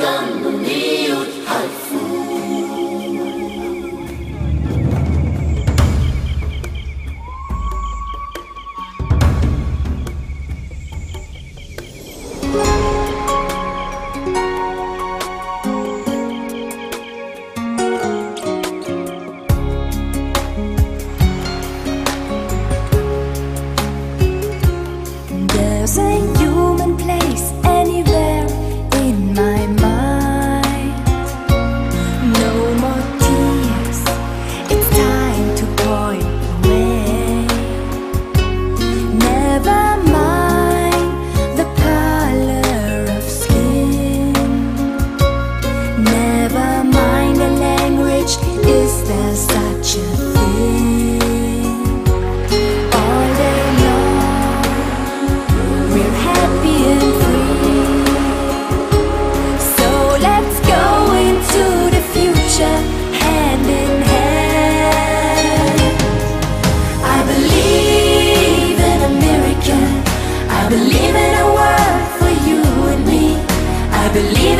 kingdom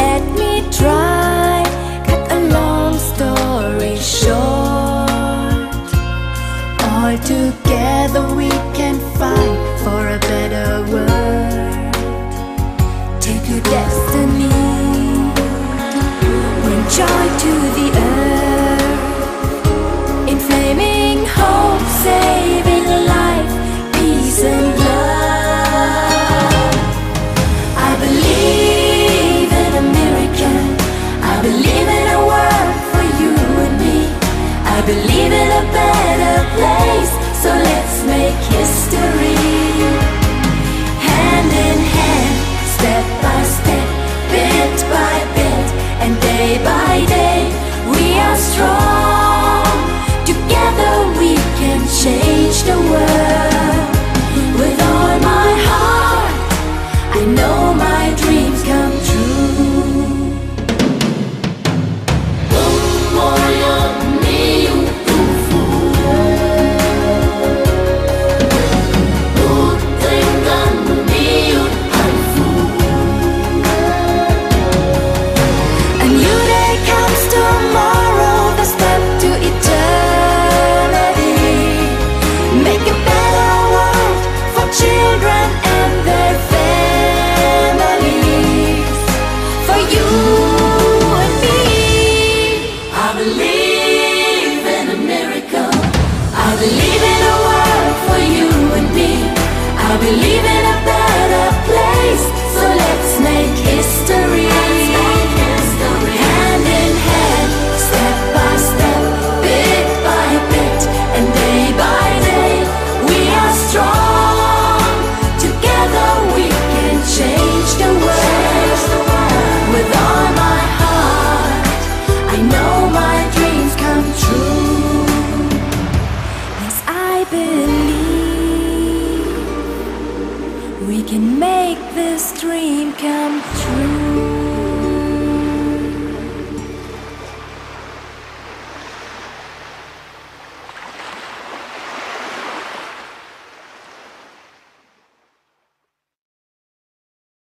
Let me try, cut a long story short. All together we can fight for a better world. Take your destiny, In a better place. So let's make history. Make a better world for children and their families. For you and me, I believe in a miracle. I believe in a world for you and me. I believe in a better place. So let's make history. Can make this dream come true.